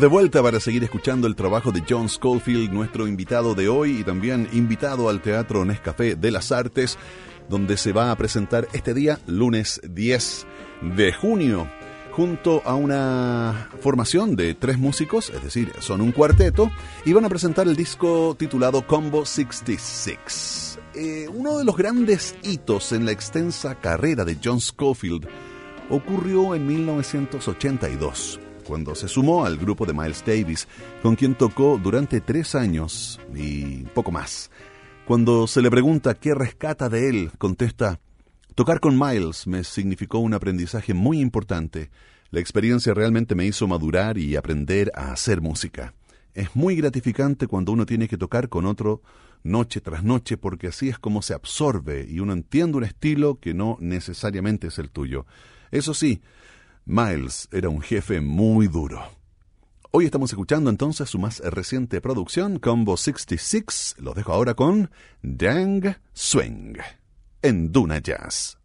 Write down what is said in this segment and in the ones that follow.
De vuelta para seguir escuchando el trabajo de John Schofield, nuestro invitado de hoy y también invitado al Teatro Nescafé de las Artes, donde se va a presentar este día, lunes 10 de junio, junto a una formación de tres músicos, es decir, son un cuarteto, y van a presentar el disco titulado Combo 66. Eh, uno de los grandes hitos en la extensa carrera de John Schofield ocurrió en 1982 cuando se sumó al grupo de Miles Davis, con quien tocó durante tres años y poco más. Cuando se le pregunta qué rescata de él, contesta, tocar con Miles me significó un aprendizaje muy importante. La experiencia realmente me hizo madurar y aprender a hacer música. Es muy gratificante cuando uno tiene que tocar con otro noche tras noche porque así es como se absorbe y uno entiende un estilo que no necesariamente es el tuyo. Eso sí, Miles era un jefe muy duro. Hoy estamos escuchando entonces su más reciente producción, Combo 66. Los dejo ahora con Dang Swing en Duna Jazz.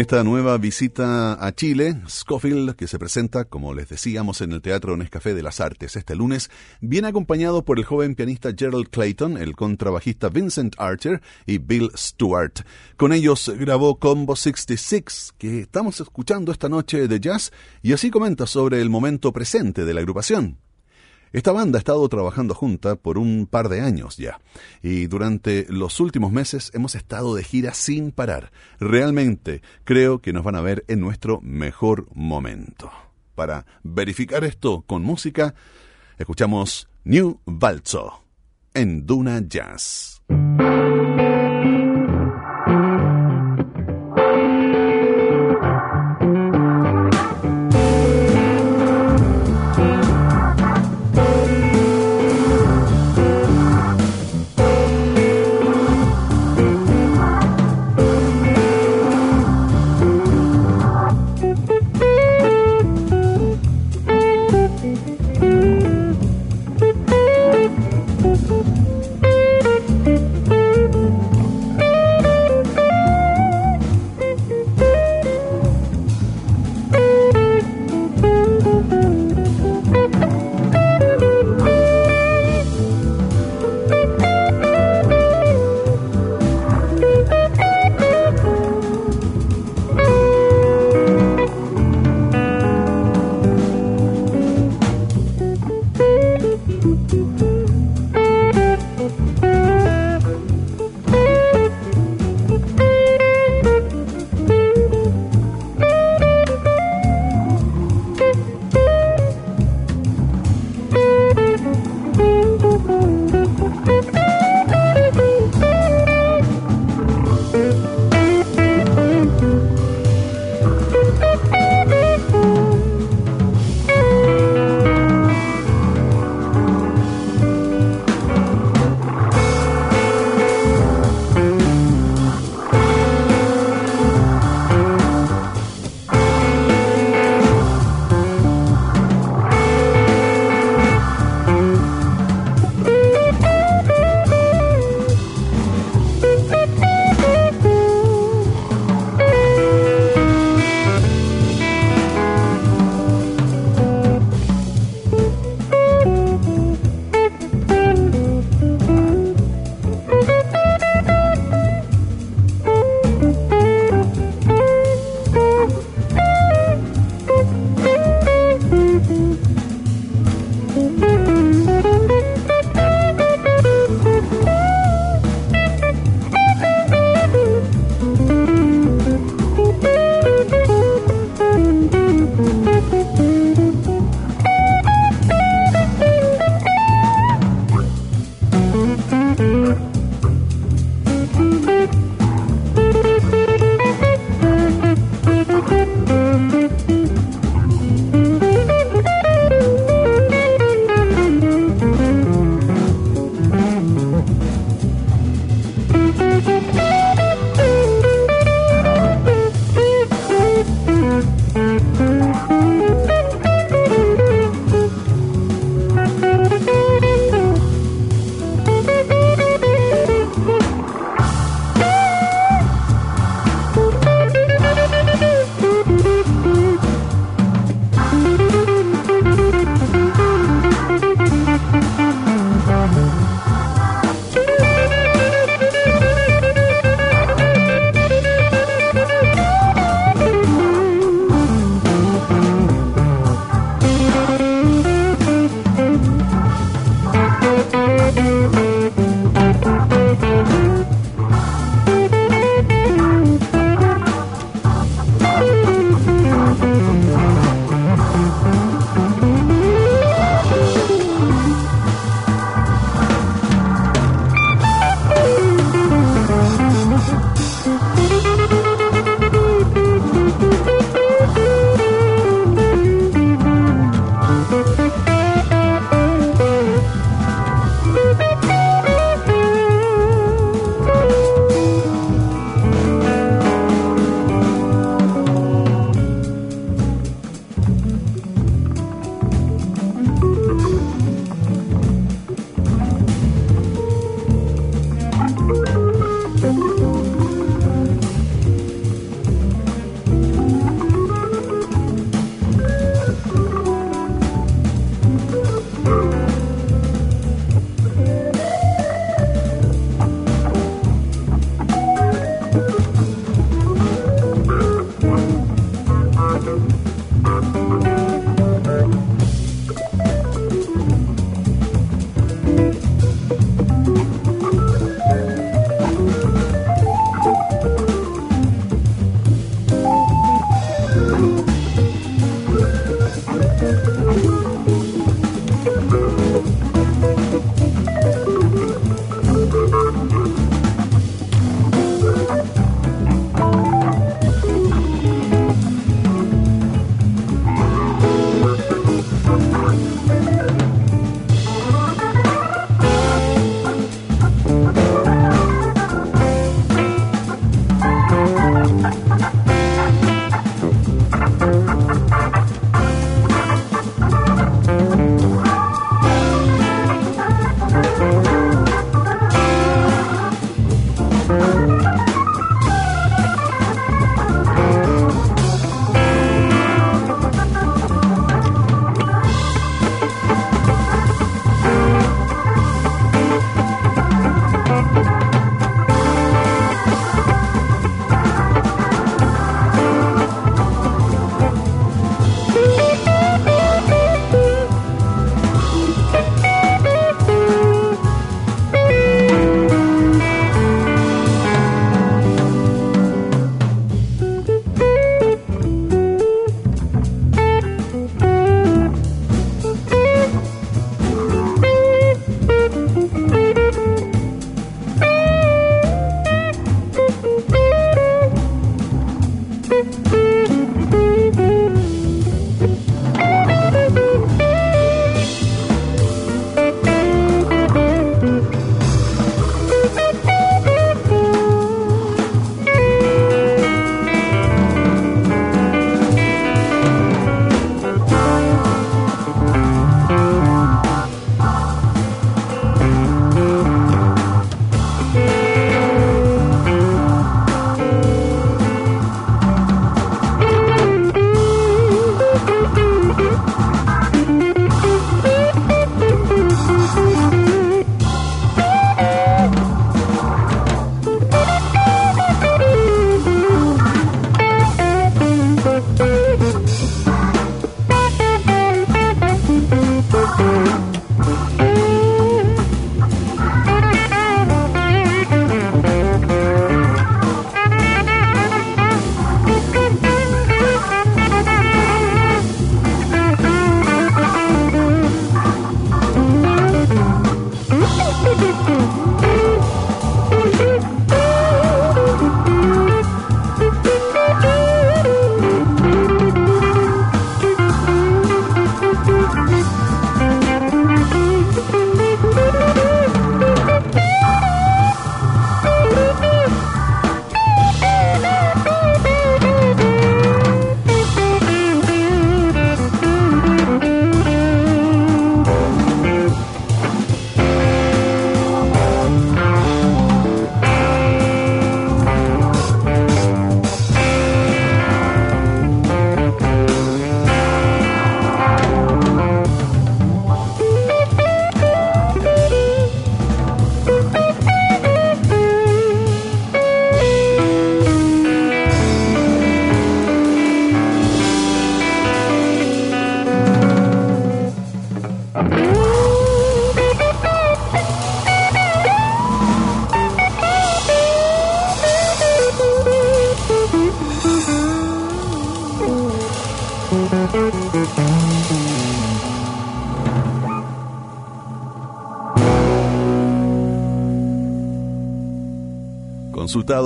Esta nueva visita a Chile, Scofield, que se presenta, como les decíamos, en el Teatro Nescafé de las Artes este lunes, viene acompañado por el joven pianista Gerald Clayton, el contrabajista Vincent Archer y Bill Stewart. Con ellos grabó Combo 66, que estamos escuchando esta noche de jazz, y así comenta sobre el momento presente de la agrupación. Esta banda ha estado trabajando junta por un par de años ya, y durante los últimos meses hemos estado de gira sin parar. Realmente creo que nos van a ver en nuestro mejor momento. Para verificar esto con música, escuchamos New Balzo en Duna Jazz.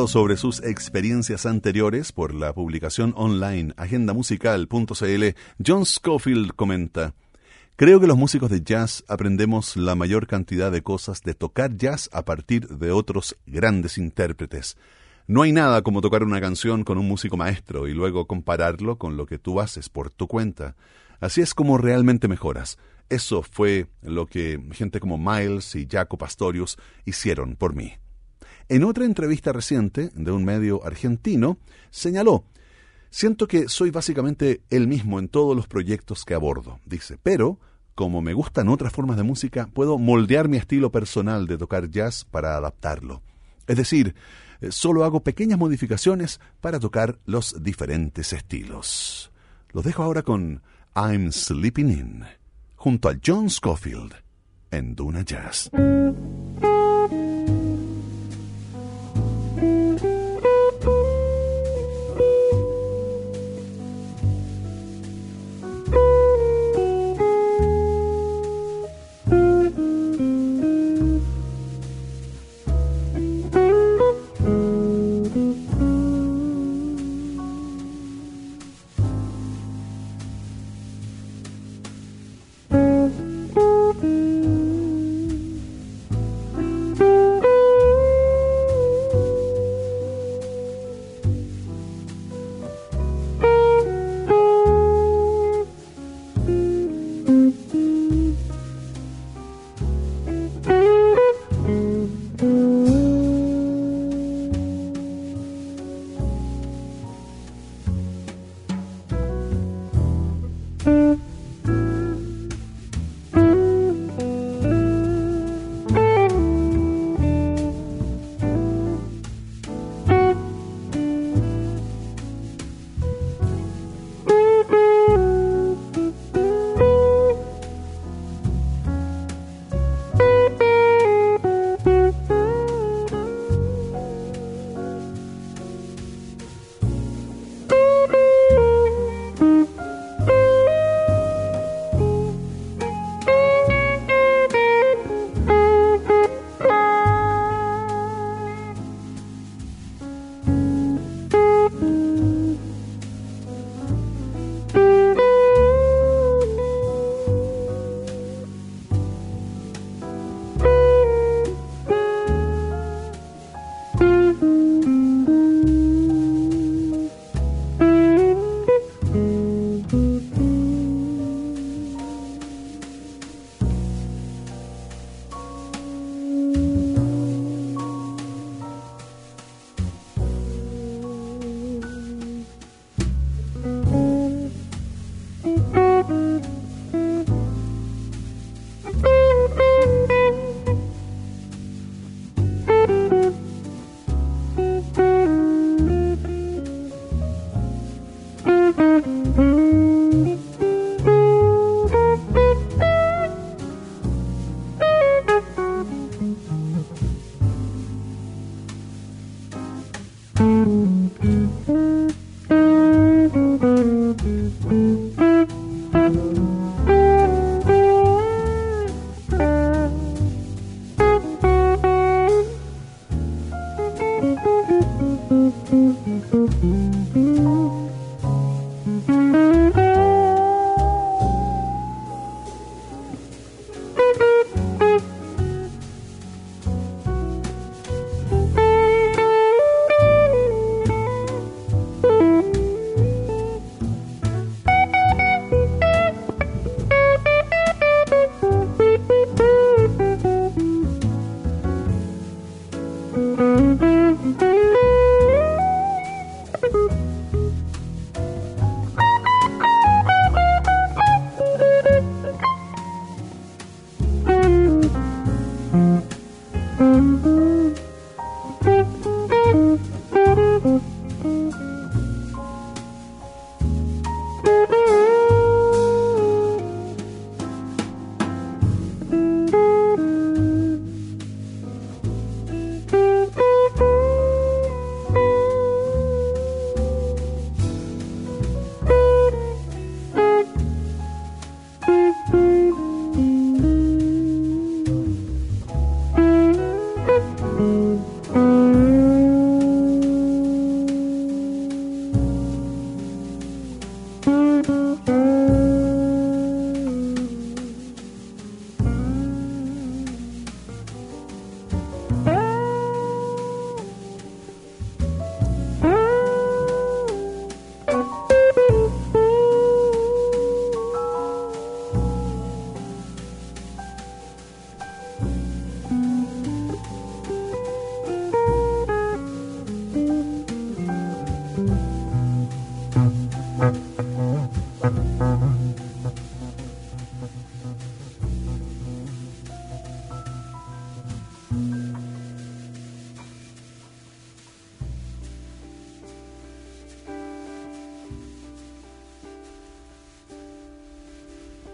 Sobre sus experiencias anteriores por la publicación online agendamusical.cl, John Scofield comenta, Creo que los músicos de jazz aprendemos la mayor cantidad de cosas de tocar jazz a partir de otros grandes intérpretes. No hay nada como tocar una canción con un músico maestro y luego compararlo con lo que tú haces por tu cuenta. Así es como realmente mejoras. Eso fue lo que gente como Miles y Jaco Pastorius hicieron por mí. En otra entrevista reciente de un medio argentino, señaló, Siento que soy básicamente el mismo en todos los proyectos que abordo, dice, pero como me gustan otras formas de música, puedo moldear mi estilo personal de tocar jazz para adaptarlo. Es decir, eh, solo hago pequeñas modificaciones para tocar los diferentes estilos. Los dejo ahora con I'm Sleeping In, junto a John Scofield en Duna Jazz.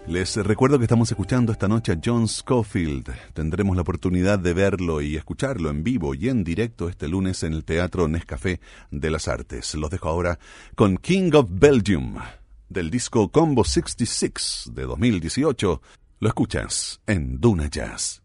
Les recuerdo que estamos escuchando esta noche a John Schofield. Tendremos la oportunidad de verlo y escucharlo en vivo y en directo este lunes en el Teatro Nescafé de las Artes. Los dejo ahora con King of Belgium del disco Combo 66 de 2018. Lo escuchas en Duna Jazz.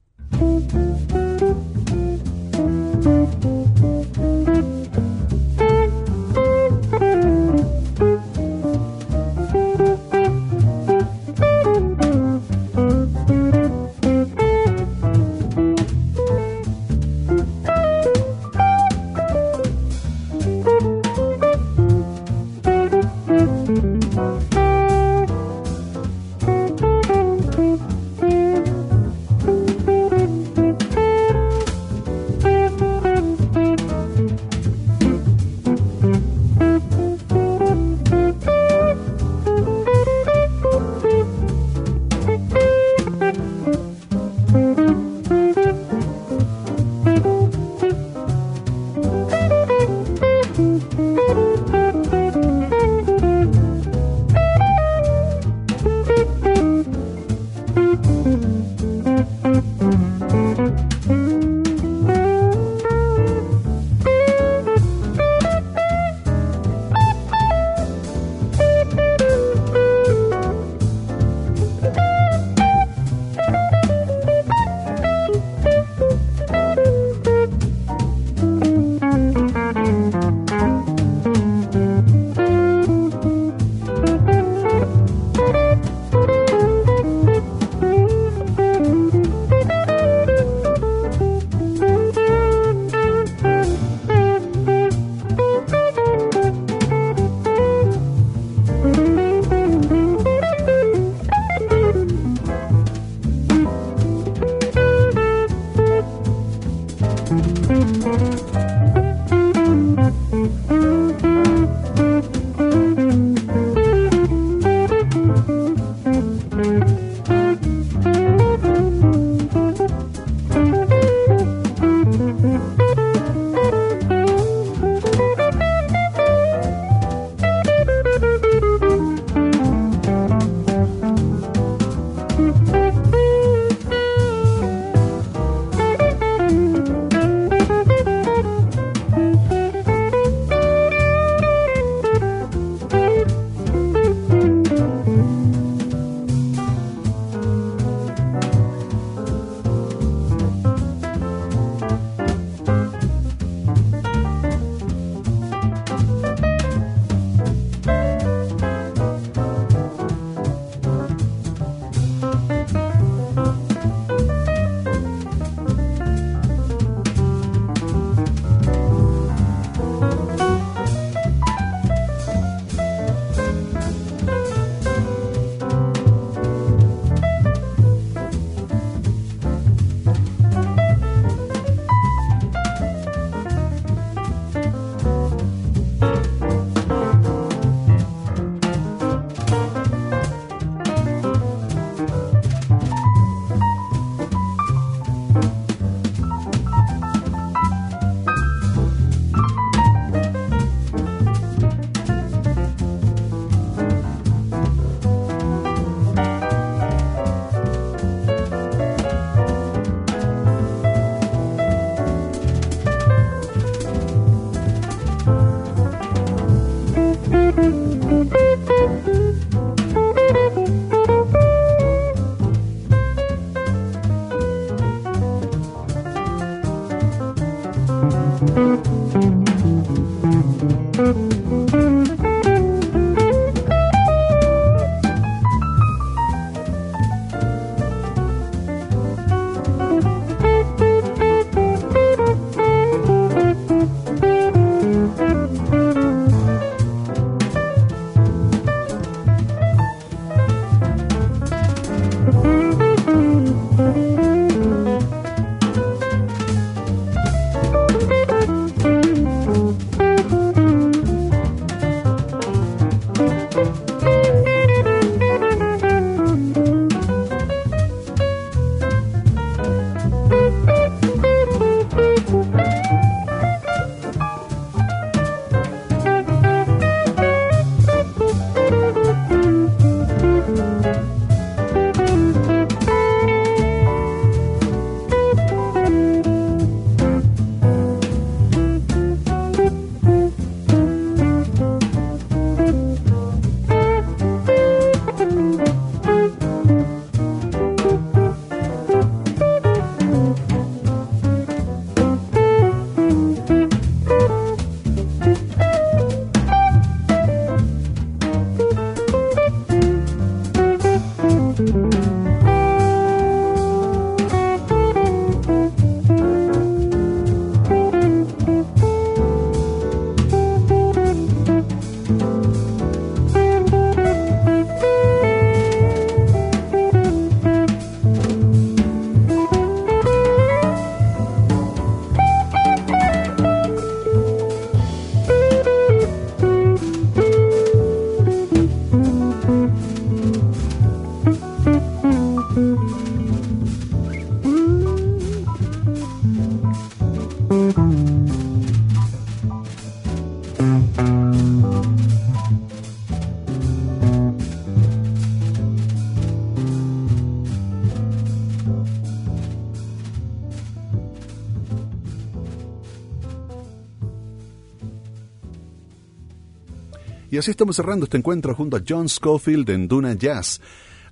Estamos cerrando este encuentro junto a John Schofield en Duna Jazz.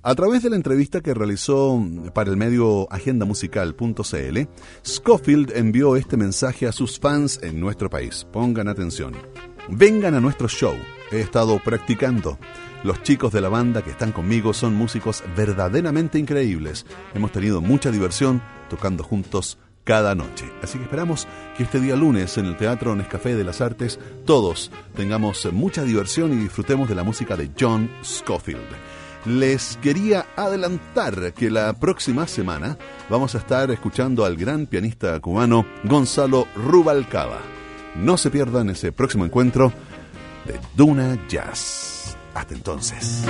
A través de la entrevista que realizó para el medio agendamusical.cl, Schofield envió este mensaje a sus fans en nuestro país. Pongan atención. Vengan a nuestro show. He estado practicando. Los chicos de la banda que están conmigo son músicos verdaderamente increíbles. Hemos tenido mucha diversión tocando juntos cada noche. Así que esperamos que este día lunes en el Teatro Nescafé de las Artes todos tengamos mucha diversión y disfrutemos de la música de John Scofield. Les quería adelantar que la próxima semana vamos a estar escuchando al gran pianista cubano Gonzalo Rubalcaba. No se pierdan ese próximo encuentro de Duna Jazz. Hasta entonces.